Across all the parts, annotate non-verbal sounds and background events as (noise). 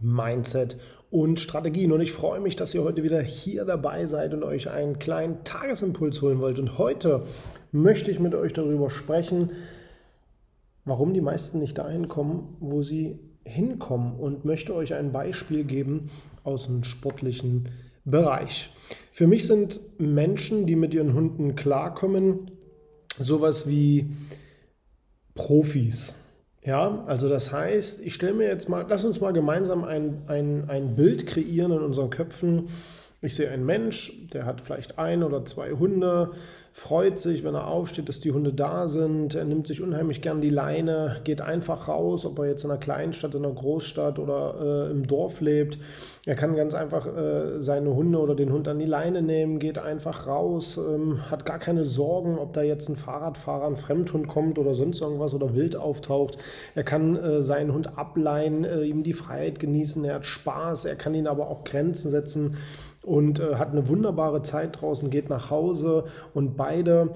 Mindset und Strategien. Und ich freue mich, dass ihr heute wieder hier dabei seid und euch einen kleinen Tagesimpuls holen wollt. Und heute möchte ich mit euch darüber sprechen, warum die meisten nicht dahin kommen, wo sie hinkommen und möchte euch ein Beispiel geben aus dem sportlichen Bereich. Für mich sind Menschen, die mit ihren Hunden klarkommen, sowas wie Profis. Ja, also das heißt, ich stelle mir jetzt mal, lass uns mal gemeinsam ein, ein, ein Bild kreieren in unseren Köpfen. Ich sehe einen Mensch, der hat vielleicht ein oder zwei Hunde, freut sich, wenn er aufsteht, dass die Hunde da sind. Er nimmt sich unheimlich gern die Leine, geht einfach raus, ob er jetzt in einer Kleinstadt, in einer Großstadt oder äh, im Dorf lebt. Er kann ganz einfach äh, seine Hunde oder den Hund an die Leine nehmen, geht einfach raus, ähm, hat gar keine Sorgen, ob da jetzt ein Fahrradfahrer, ein Fremdhund kommt oder sonst irgendwas oder wild auftaucht. Er kann äh, seinen Hund ableihen, äh, ihm die Freiheit genießen, er hat Spaß, er kann ihn aber auch Grenzen setzen und äh, hat eine wunderbare Zeit draußen, geht nach Hause und beide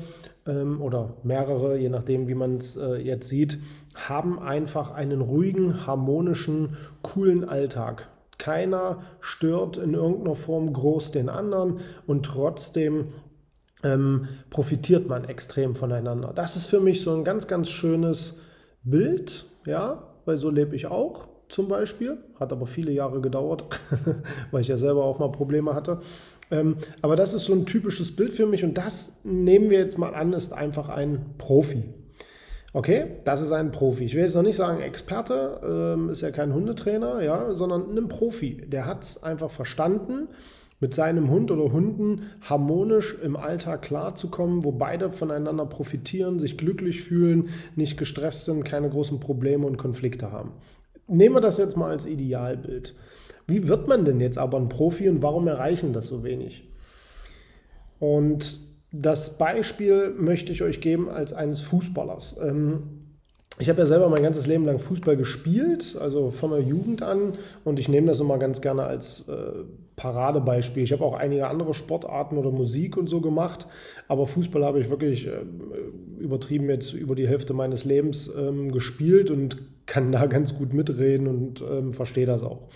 ähm, oder mehrere, je nachdem, wie man es äh, jetzt sieht, haben einfach einen ruhigen, harmonischen, coolen Alltag. Keiner stört in irgendeiner Form groß den anderen und trotzdem ähm, profitiert man extrem voneinander. Das ist für mich so ein ganz, ganz schönes Bild, ja, weil so lebe ich auch zum Beispiel. Hat aber viele Jahre gedauert, (laughs) weil ich ja selber auch mal Probleme hatte. Ähm, aber das ist so ein typisches Bild für mich und das nehmen wir jetzt mal an, ist einfach ein Profi. Okay, das ist ein Profi. Ich will jetzt noch nicht sagen Experte, ähm, ist ja kein Hundetrainer, ja, sondern ein Profi. Der hat es einfach verstanden, mit seinem Hund oder Hunden harmonisch im Alltag klarzukommen, wo beide voneinander profitieren, sich glücklich fühlen, nicht gestresst sind, keine großen Probleme und Konflikte haben. Nehmen wir das jetzt mal als Idealbild. Wie wird man denn jetzt aber ein Profi und warum erreichen das so wenig? Und das Beispiel möchte ich euch geben als eines Fußballers. Ähm, ich habe ja selber mein ganzes Leben lang Fußball gespielt, also von der Jugend an. Und ich nehme das immer ganz gerne als äh, Paradebeispiel. Ich habe auch einige andere Sportarten oder Musik und so gemacht. Aber Fußball habe ich wirklich äh, übertrieben jetzt über die Hälfte meines Lebens ähm, gespielt und kann da (laughs) ganz gut mitreden und ähm, verstehe das auch.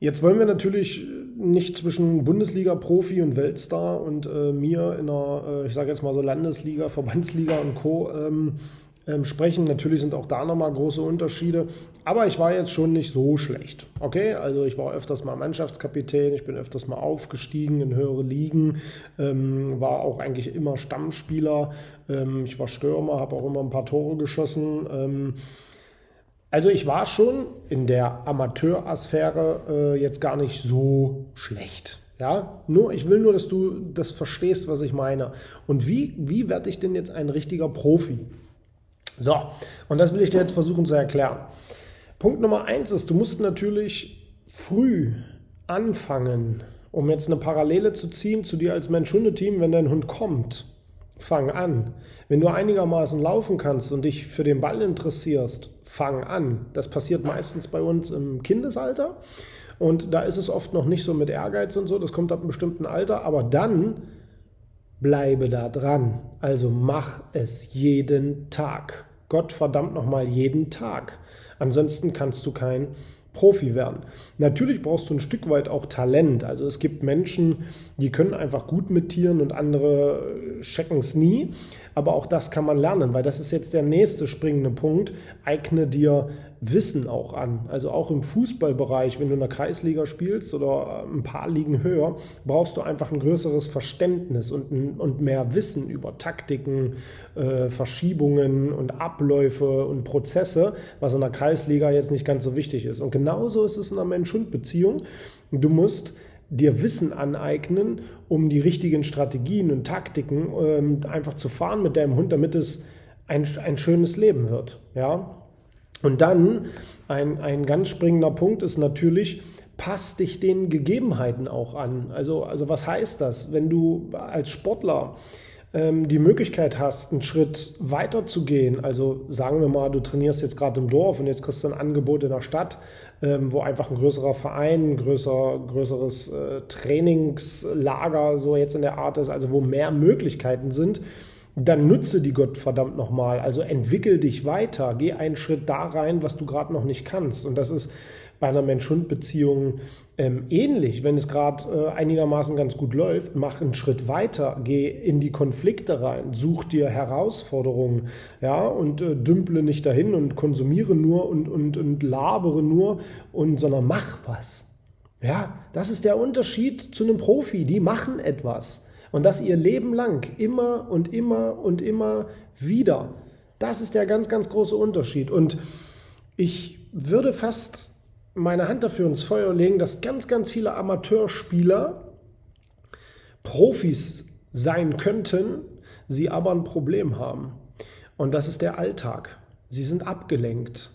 Jetzt wollen wir natürlich nicht zwischen Bundesliga-Profi und Weltstar und äh, mir in einer, äh, ich sage jetzt mal so Landesliga, Verbandsliga und Co. Ähm, ähm, sprechen. Natürlich sind auch da nochmal große Unterschiede. Aber ich war jetzt schon nicht so schlecht. Okay, also ich war öfters mal Mannschaftskapitän, ich bin öfters mal aufgestiegen in höhere Ligen, ähm, war auch eigentlich immer Stammspieler. Ähm, ich war Stürmer, habe auch immer ein paar Tore geschossen. Ähm, also ich war schon in der Amateursphäre äh, jetzt gar nicht so schlecht. Ja, nur, ich will nur, dass du das verstehst, was ich meine. Und wie, wie werde ich denn jetzt ein richtiger Profi? So, und das will ich dir jetzt versuchen zu erklären. Punkt Nummer eins ist, du musst natürlich früh anfangen, um jetzt eine Parallele zu ziehen zu dir als Mensch-Hundeteam, wenn dein Hund kommt. Fang an. Wenn du einigermaßen laufen kannst und dich für den Ball interessierst, fang an. Das passiert meistens bei uns im Kindesalter. Und da ist es oft noch nicht so mit Ehrgeiz und so, das kommt ab einem bestimmten Alter, aber dann bleibe da dran. Also mach es jeden Tag. Gott verdammt nochmal jeden Tag. Ansonsten kannst du kein Profi werden. Natürlich brauchst du ein Stück weit auch Talent. Also es gibt Menschen, die können einfach gut mit Tieren und andere checken es nie. aber auch das kann man lernen, weil das ist jetzt der nächste springende Punkt. Eigne dir Wissen auch an. Also auch im Fußballbereich, wenn du in der Kreisliga spielst oder ein paar Ligen höher, brauchst du einfach ein größeres Verständnis und, und mehr Wissen über Taktiken, äh, Verschiebungen und Abläufe und Prozesse, was in der Kreisliga jetzt nicht ganz so wichtig ist. Und genauso ist es in einer Mensch-Hund-Beziehung. Du musst dir Wissen aneignen, um die richtigen Strategien und Taktiken ähm, einfach zu fahren mit deinem Hund, damit es ein, ein schönes Leben wird. Ja? Und dann ein, ein ganz springender Punkt ist natürlich, pass dich den Gegebenheiten auch an. Also, also was heißt das? Wenn du als Sportler ähm, die Möglichkeit hast, einen Schritt weiter zu gehen, also sagen wir mal, du trainierst jetzt gerade im Dorf und jetzt kriegst du ein Angebot in der Stadt, ähm, wo einfach ein größerer Verein, ein größer, größeres äh, Trainingslager so jetzt in der Art ist, also wo mehr Möglichkeiten sind, dann nutze die Gott verdammt nochmal. Also entwickel dich weiter, geh einen Schritt da rein, was du gerade noch nicht kannst. Und das ist bei einer Mensch-Hund-Beziehung ähm, ähnlich. Wenn es gerade äh, einigermaßen ganz gut läuft, mach einen Schritt weiter, geh in die Konflikte rein, such dir Herausforderungen, ja, und äh, dümple nicht dahin und konsumiere nur und, und, und labere nur, und, sondern mach was. Ja, das ist der Unterschied zu einem Profi. Die machen etwas. Und das ihr Leben lang, immer und immer und immer wieder. Das ist der ganz, ganz große Unterschied. Und ich würde fast meine Hand dafür ins Feuer legen, dass ganz, ganz viele Amateurspieler Profis sein könnten, sie aber ein Problem haben. Und das ist der Alltag. Sie sind abgelenkt.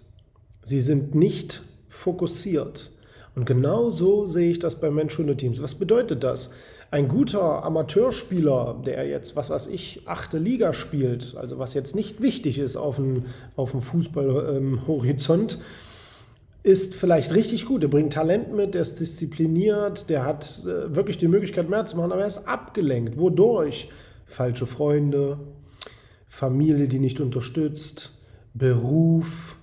Sie sind nicht fokussiert. Und genau so sehe ich das bei Mensch-Hunde-Teams. Was bedeutet das? Ein guter Amateurspieler, der jetzt, was weiß ich, achte Liga spielt, also was jetzt nicht wichtig ist auf dem, auf dem Fußballhorizont, ähm, ist vielleicht richtig gut, er bringt Talent mit, der ist diszipliniert, der hat äh, wirklich die Möglichkeit mehr zu machen, aber er ist abgelenkt. Wodurch? Falsche Freunde, Familie, die nicht unterstützt, Beruf,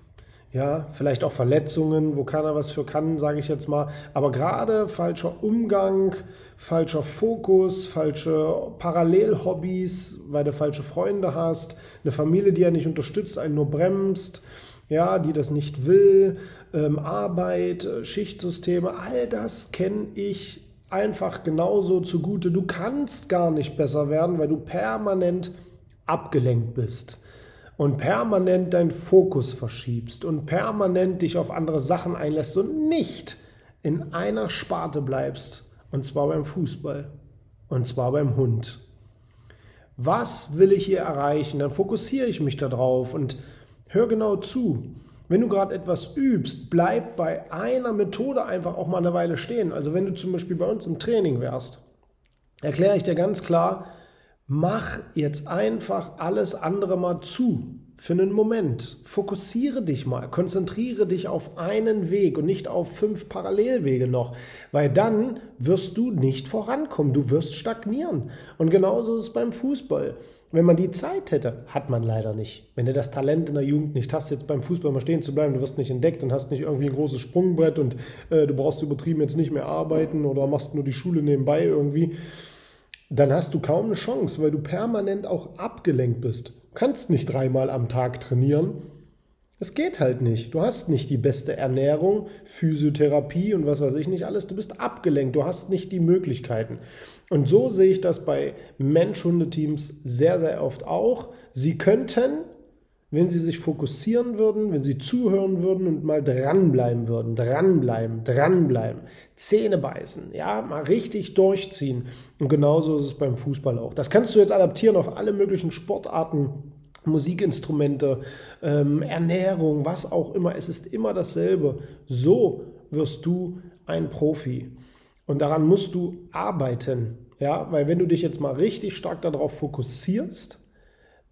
ja, vielleicht auch Verletzungen, wo keiner was für kann, sage ich jetzt mal. Aber gerade falscher Umgang, falscher Fokus, falsche Parallelhobbys, weil du falsche Freunde hast, eine Familie, die ja nicht unterstützt, einen nur bremst, ja, die das nicht will, ähm, Arbeit, äh, Schichtsysteme, all das kenne ich einfach genauso zugute. Du kannst gar nicht besser werden, weil du permanent abgelenkt bist und permanent deinen Fokus verschiebst und permanent dich auf andere Sachen einlässt und nicht in einer Sparte bleibst, und zwar beim Fußball und zwar beim Hund. Was will ich hier erreichen? Dann fokussiere ich mich darauf und Hör genau zu. Wenn du gerade etwas übst, bleib bei einer Methode einfach auch mal eine Weile stehen. Also wenn du zum Beispiel bei uns im Training wärst, erkläre ich dir ganz klar, mach jetzt einfach alles andere mal zu für einen Moment. Fokussiere dich mal, konzentriere dich auf einen Weg und nicht auf fünf Parallelwege noch, weil dann wirst du nicht vorankommen, du wirst stagnieren. Und genauso ist es beim Fußball. Wenn man die Zeit hätte, hat man leider nicht. Wenn du das Talent in der Jugend nicht hast, jetzt beim Fußball mal stehen zu bleiben, du wirst nicht entdeckt und hast nicht irgendwie ein großes Sprungbrett und äh, du brauchst übertrieben jetzt nicht mehr arbeiten oder machst nur die Schule nebenbei irgendwie, dann hast du kaum eine Chance, weil du permanent auch abgelenkt bist. Du kannst nicht dreimal am Tag trainieren. Es geht halt nicht. Du hast nicht die beste Ernährung, Physiotherapie und was weiß ich nicht alles. Du bist abgelenkt. Du hast nicht die Möglichkeiten. Und so sehe ich das bei Mensch-Hunde-Teams sehr, sehr oft auch. Sie könnten, wenn sie sich fokussieren würden, wenn sie zuhören würden und mal dranbleiben würden, dranbleiben, dranbleiben, Zähne beißen, ja, mal richtig durchziehen. Und genauso ist es beim Fußball auch. Das kannst du jetzt adaptieren auf alle möglichen Sportarten. Musikinstrumente, ähm, Ernährung, was auch immer. Es ist immer dasselbe. So wirst du ein Profi. Und daran musst du arbeiten. Ja, weil wenn du dich jetzt mal richtig stark darauf fokussierst,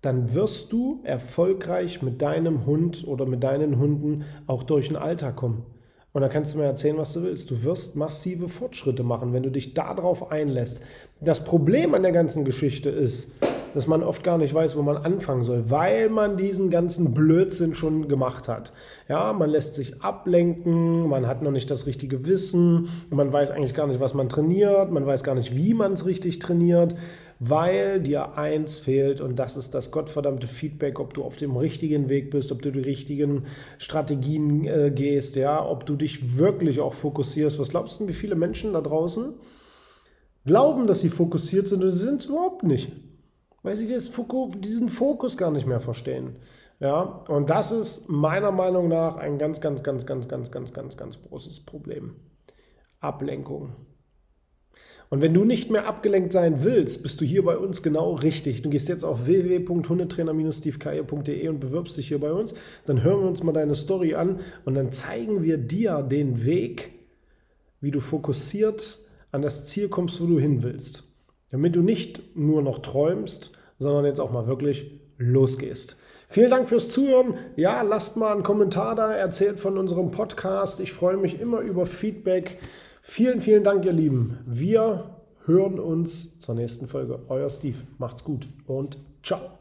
dann wirst du erfolgreich mit deinem Hund oder mit deinen Hunden auch durch den Alltag kommen. Und dann kannst du mir erzählen, was du willst. Du wirst massive Fortschritte machen, wenn du dich darauf einlässt. Das Problem an der ganzen Geschichte ist, dass man oft gar nicht weiß, wo man anfangen soll, weil man diesen ganzen Blödsinn schon gemacht hat. Ja, man lässt sich ablenken, man hat noch nicht das richtige Wissen, man weiß eigentlich gar nicht, was man trainiert, man weiß gar nicht, wie man es richtig trainiert. Weil dir eins fehlt und das ist das gottverdammte Feedback, ob du auf dem richtigen Weg bist, ob du die richtigen Strategien äh, gehst, ja, ob du dich wirklich auch fokussierst. Was glaubst du, wie viele Menschen da draußen glauben, dass sie fokussiert sind und sie sind es überhaupt nicht, weil sie diesen Fokus gar nicht mehr verstehen. Ja, und das ist meiner Meinung nach ein ganz, ganz, ganz, ganz, ganz, ganz, ganz, ganz großes Problem. Ablenkung. Und wenn du nicht mehr abgelenkt sein willst, bist du hier bei uns genau richtig. Du gehst jetzt auf www.hundetrainer-stevekeier.de und bewirbst dich hier bei uns. Dann hören wir uns mal deine Story an und dann zeigen wir dir den Weg, wie du fokussiert an das Ziel kommst, wo du hin willst. Damit du nicht nur noch träumst, sondern jetzt auch mal wirklich losgehst. Vielen Dank fürs Zuhören. Ja, lasst mal einen Kommentar da, erzählt von unserem Podcast. Ich freue mich immer über Feedback. Vielen, vielen Dank, ihr Lieben. Wir hören uns zur nächsten Folge. Euer Steve. Macht's gut und ciao.